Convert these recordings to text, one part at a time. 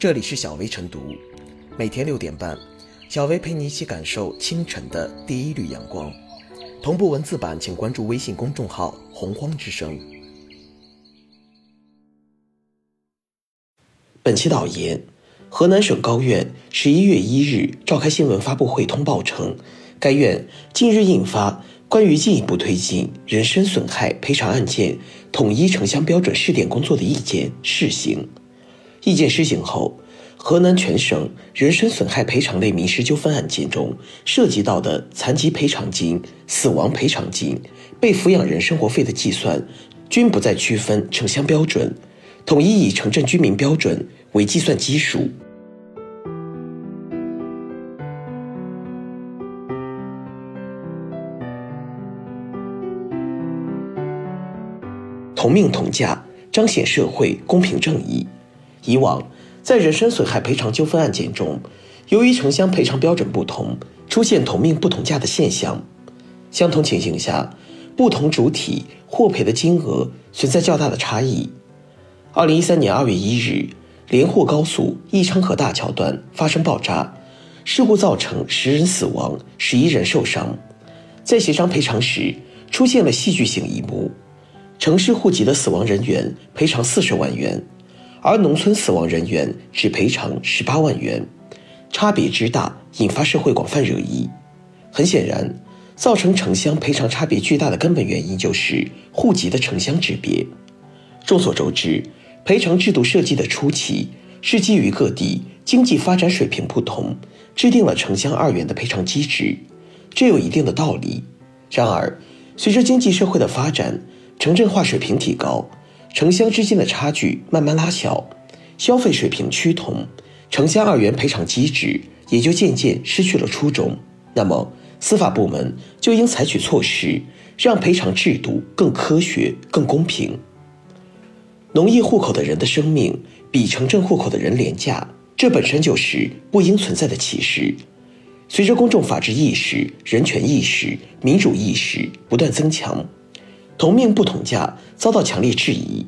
这里是小薇晨读，每天六点半，小薇陪你一起感受清晨的第一缕阳光。同步文字版，请关注微信公众号“洪荒之声”。本期导言：河南省高院十一月一日召开新闻发布会通报称，该院近日印发关于进一步推进人身损害赔偿案件统一城乡标准试点工作的意见试行。意见施行后，河南全省人身损害赔偿类民事纠纷案件中涉及到的残疾赔偿金、死亡赔偿金、被抚养人生活费的计算，均不再区分城乡标准，统一以城镇居民标准为计算基数。同命同价，彰显社会公平正义。以往，在人身损害赔偿纠纷案件中，由于城乡赔偿标准不同，出现同命不同价的现象。相同情形下，不同主体获赔的金额存在较大的差异。二零一三年二月一日，连霍高速义昌河大桥段发生爆炸事故，造成十人死亡，十一人受伤。在协商赔偿时，出现了戏剧性一幕：城市户籍的死亡人员赔偿四十万元。而农村死亡人员只赔偿十八万元，差别之大引发社会广泛热议。很显然，造成城乡赔偿差别巨大的根本原因就是户籍的城乡之别。众所周知，赔偿制度设计的初期是基于各地经济发展水平不同，制定了城乡二元的赔偿机制，这有一定的道理。然而，随着经济社会的发展，城镇化水平提高。城乡之间的差距慢慢拉小，消费水平趋同，城乡二元赔偿机制也就渐渐失去了初衷。那么，司法部门就应采取措施，让赔偿制度更科学、更公平。农业户口的人的生命比城镇户口的人廉价，这本身就是不应存在的歧视。随着公众法治意识、人权意识、民主意识不断增强。同命不同价遭到强烈质疑，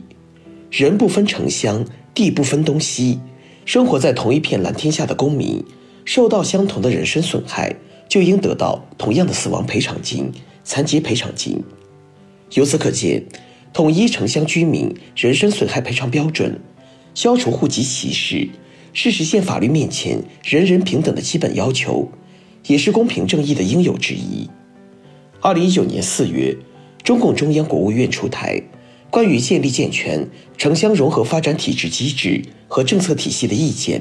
人不分城乡，地不分东西，生活在同一片蓝天下的公民，受到相同的人身损害，就应得到同样的死亡赔偿金、残疾赔偿金。由此可见，统一城乡居民人身损害赔偿标准，消除户籍歧视，是实现法律面前人人平等的基本要求，也是公平正义的应有之义。二零一九年四月。中共中央、国务院出台《关于建立健全城乡融合发展体制机制和政策体系的意见》，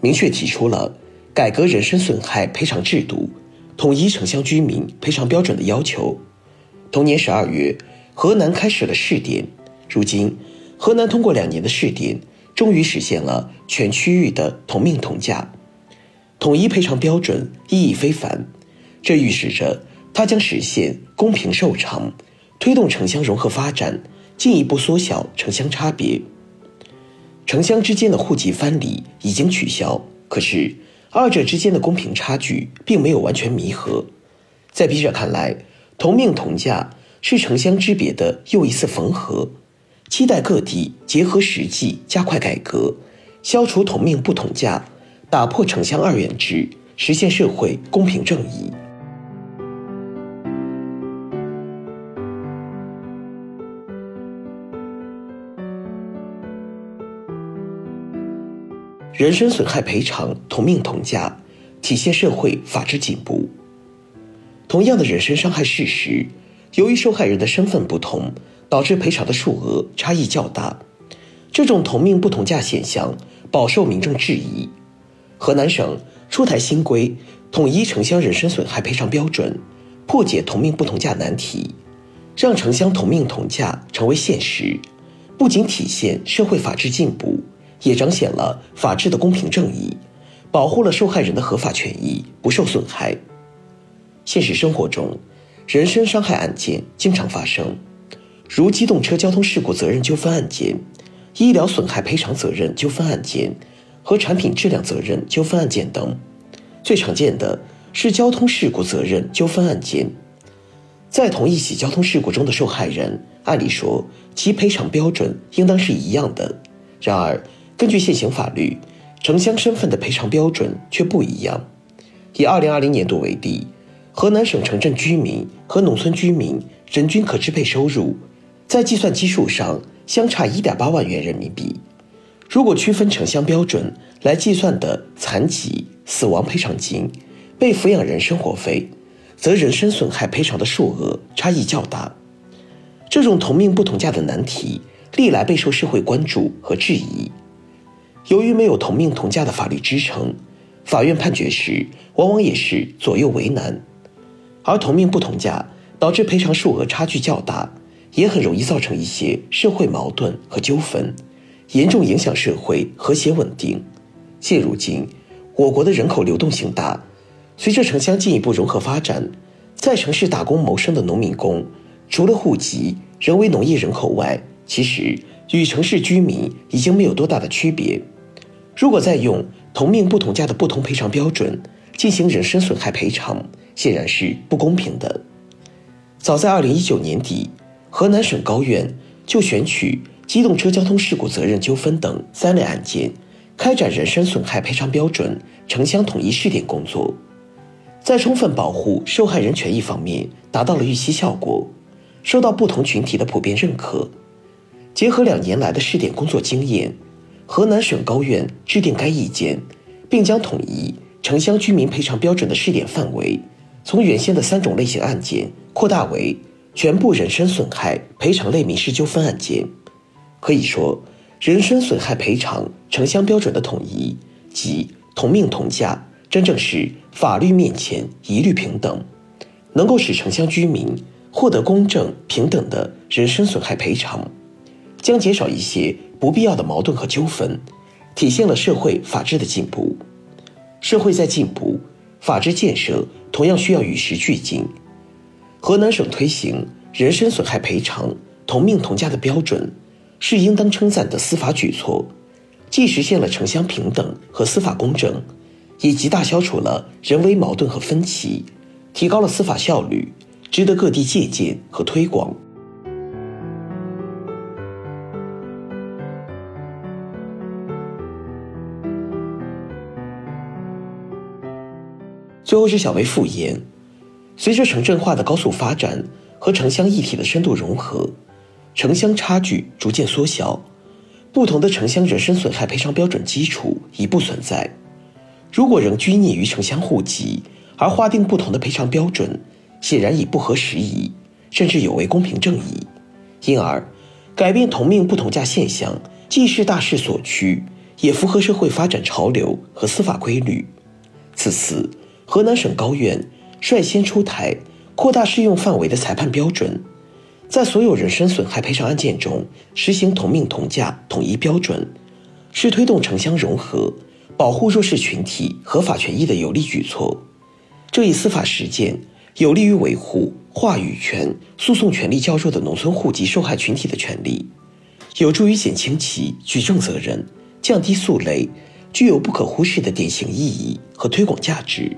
明确提出了改革人身损害赔偿制度、统一城乡居民赔偿标准的要求。同年十二月，河南开始了试点。如今，河南通过两年的试点，终于实现了全区域的同命同价、统一赔偿标准，意义非凡。这预示着它将实现公平受偿。推动城乡融合发展，进一步缩小城乡差别。城乡之间的户籍藩篱已经取消，可是二者之间的公平差距并没有完全弥合。在笔者看来，同命同价是城乡之别的又一次缝合。期待各地结合实际，加快改革，消除同命不同价，打破城乡二元制，实现社会公平正义。人身损害赔偿同命同价，体现社会法治进步。同样的人身伤害事实，由于受害人的身份不同，导致赔偿的数额差异较大。这种同命不同价现象饱受民众质疑。河南省出台新规，统一城乡人身损害赔偿标准，破解同命不同价难题，让城乡同命同价成为现实，不仅体现社会法治进步。也彰显了法治的公平正义，保护了受害人的合法权益不受损害。现实生活中，人身伤害案件经常发生，如机动车交通事故责任纠纷案件、医疗损害赔偿责任纠纷案件和产品质量责任纠纷案件等。最常见的是交通事故责任纠纷案件，在同一起交通事故中的受害人，按理说其赔偿标准应当是一样的，然而。根据现行法律，城乡身份的赔偿标准却不一样。以2020年度为例，河南省城镇居民和农村居民人均可支配收入，在计算基数上相差1.8万元人民币。如果区分城乡标准来计算的残疾、死亡赔偿金、被抚养人生活费，则人身损害赔偿的数额差异较大。这种同命不同价的难题，历来备受社会关注和质疑。由于没有同命同价的法律支撑，法院判决时往往也是左右为难。而同命不同价导致赔偿数额差距较大，也很容易造成一些社会矛盾和纠纷，严重影响社会和谐稳定。现如今，我国的人口流动性大，随着城乡进一步融合发展，在城市打工谋生的农民工。除了户籍仍为农业人口外，其实与城市居民已经没有多大的区别。如果再用同命不同价的不同赔偿标准进行人身损害赔偿，显然是不公平的。早在二零一九年底，河南省高院就选取机动车交通事故责任纠纷等三类案件，开展人身损害赔偿标准城乡统一试点工作，在充分保护受害人权益方面达到了预期效果。受到不同群体的普遍认可，结合两年来的试点工作经验，河南省高院制定该意见，并将统一城乡居民赔偿标准的试点范围，从原先的三种类型案件扩大为全部人身损害赔偿类民事纠纷案件。可以说，人身损害赔偿城乡标准的统一即同命同价，真正是法律面前一律平等，能够使城乡居民。获得公正平等的人身损害赔偿，将减少一些不必要的矛盾和纠纷，体现了社会法治的进步。社会在进步，法治建设同样需要与时俱进。河南省推行人身损害赔偿同命同价的标准，是应当称赞的司法举措，既实现了城乡平等和司法公正，也极大消除了人为矛盾和分歧，提高了司法效率。值得各地借鉴和推广。最后是小薇复言：随着城镇化的高速发展和城乡一体的深度融合，城乡差距逐渐缩小，不同的城乡人身损害赔偿标准基础已不存在。如果仍拘泥于城乡户籍，而划定不同的赔偿标准，显然已不合时宜，甚至有违公平正义，因而改变同命不同价现象，既是大势所趋，也符合社会发展潮流和司法规律。此次，河南省高院率先出台扩大适用范围的裁判标准，在所有人身损害赔偿案件中实行同命同价统一标准，是推动城乡融合、保护弱势群体合法权益的有力举措。这一司法实践。有利于维护话语权、诉讼权利较弱的农村户籍受害群体的权利，有助于减轻其举证责任，降低诉累，具有不可忽视的典型意义和推广价值。